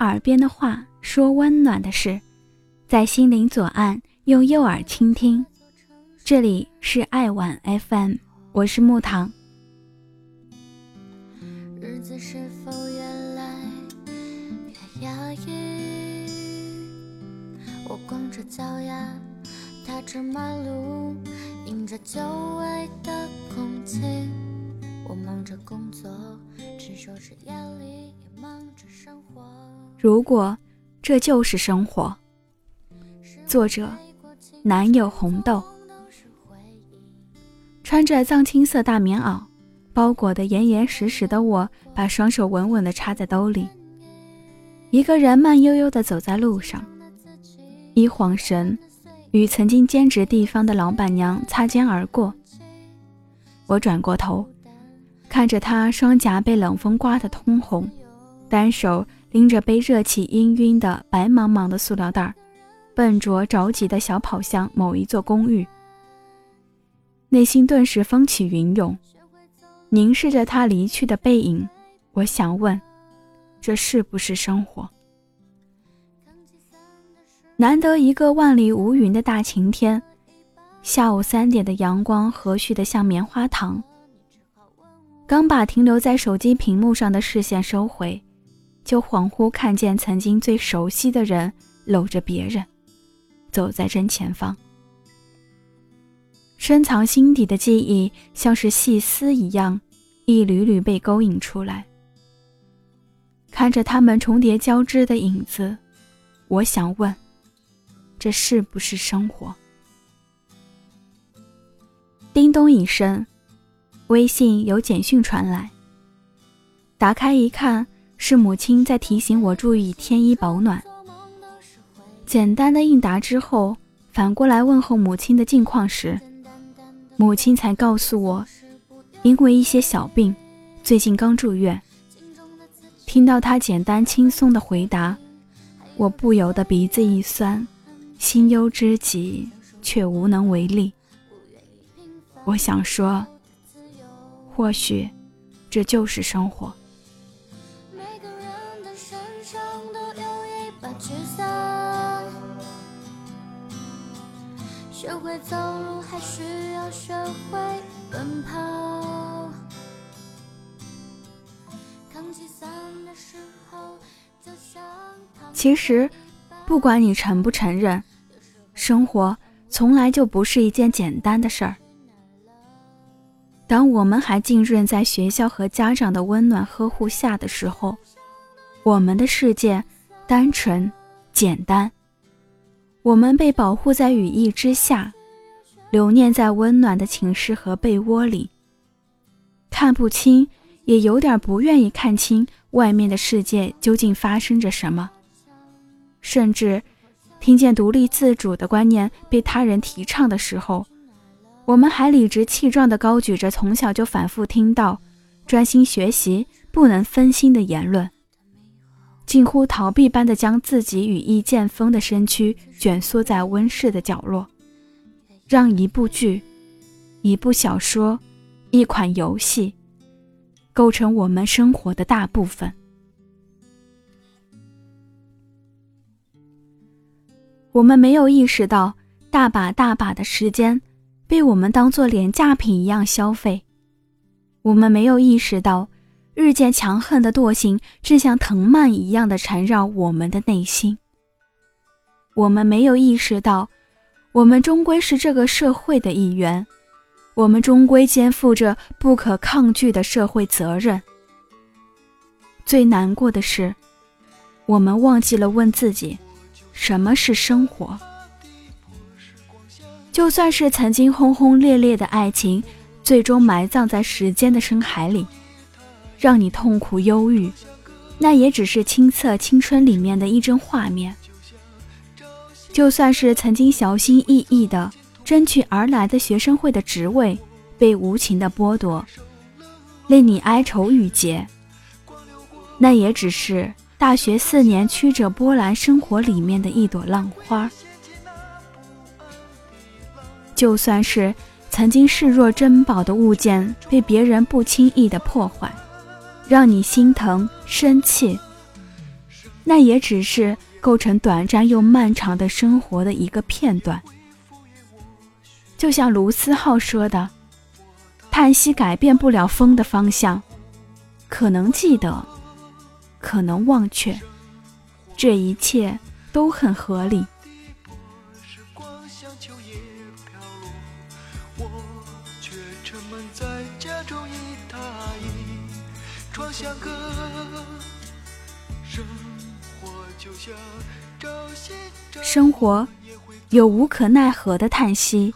耳边的话说温暖的事，在心灵左岸用右耳倾听。这里是爱晚 FM，我是木糖。日子是否越来越压抑？我光着脚丫踏着马路，迎着久违的空气。我忙着工作，如果这就是生活。作者：男友红豆。穿着藏青色大棉袄，包裹得严严实实的我，把双手稳稳地插在兜里，一个人慢悠悠地走在路上。一晃神，与曾经兼职地方的老板娘擦肩而过。我转过头，看着他双颊被冷风刮得通红。单手拎着被热气氤氲的白茫茫的塑料袋，笨拙着急的小跑向某一座公寓，内心顿时风起云涌。凝视着他离去的背影，我想问：这是不是生活？难得一个万里无云的大晴天，下午三点的阳光和煦的像棉花糖。刚把停留在手机屏幕上的视线收回。就恍惚看见曾经最熟悉的人搂着别人，走在正前方。深藏心底的记忆，像是细丝一样，一缕缕被勾引出来。看着他们重叠交织的影子，我想问：这是不是生活？叮咚一声，微信有简讯传来。打开一看。是母亲在提醒我注意添衣保暖。简单的应答之后，反过来问候母亲的近况时，母亲才告诉我，因为一些小病，最近刚住院。听到她简单轻松的回答，我不由得鼻子一酸，心忧之极，却无能为力。我想说，或许这就是生活。学会走路，还需要学会奔跑。其实，不管你承不承认，生活从来就不是一件简单的事儿。当我们还浸润在学校和家长的温暖呵护下的时候，我们的世界单纯简单。我们被保护在羽翼之下，留念在温暖的寝室和被窝里，看不清，也有点不愿意看清外面的世界究竟发生着什么。甚至，听见独立自主的观念被他人提倡的时候，我们还理直气壮地高举着从小就反复听到“专心学习，不能分心”的言论。近乎逃避般的将自己羽翼渐丰的身躯卷缩在温室的角落，让一部剧、一部小说、一款游戏构成我们生活的大部分。我们没有意识到，大把大把的时间被我们当做廉价品一样消费。我们没有意识到。日渐强横的惰性，正像藤蔓一样的缠绕我们的内心。我们没有意识到，我们终归是这个社会的一员，我们终归肩负着不可抗拒的社会责任。最难过的是，我们忘记了问自己，什么是生活？就算是曾经轰轰烈烈的爱情，最终埋葬在时间的深海里。让你痛苦忧郁，那也只是清澈青春里面的一帧画面。就算是曾经小心翼翼的争取而来的学生会的职位被无情的剥夺，令你哀愁郁结，那也只是大学四年曲折波澜生活里面的一朵浪花。就算是曾经视若珍宝的物件被别人不轻易的破坏。让你心疼生气，那也只是构成短暂又漫长的生活的一个片段。就像卢思浩说的：“叹息改变不了风的方向，可能记得，可能忘却，这一切都很合理。”生活有无可奈何的叹息，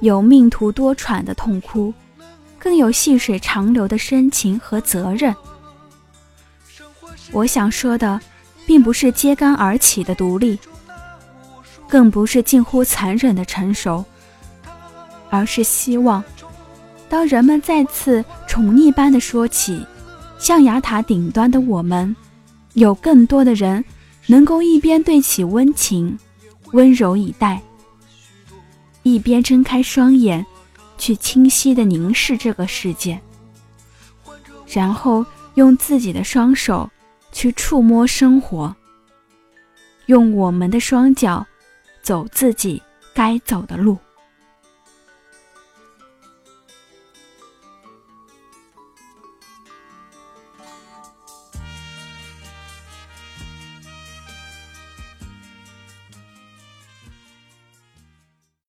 有命途多舛的痛哭，更有细水长流的深情和责任。我想说的，并不是揭竿而起的独立，更不是近乎残忍的成熟，而是希望，当人们再次宠溺般的说起象牙塔顶端的我们，有更多的人。能够一边对其温情、温柔以待，一边睁开双眼，去清晰地凝视这个世界，然后用自己的双手去触摸生活，用我们的双脚走自己该走的路。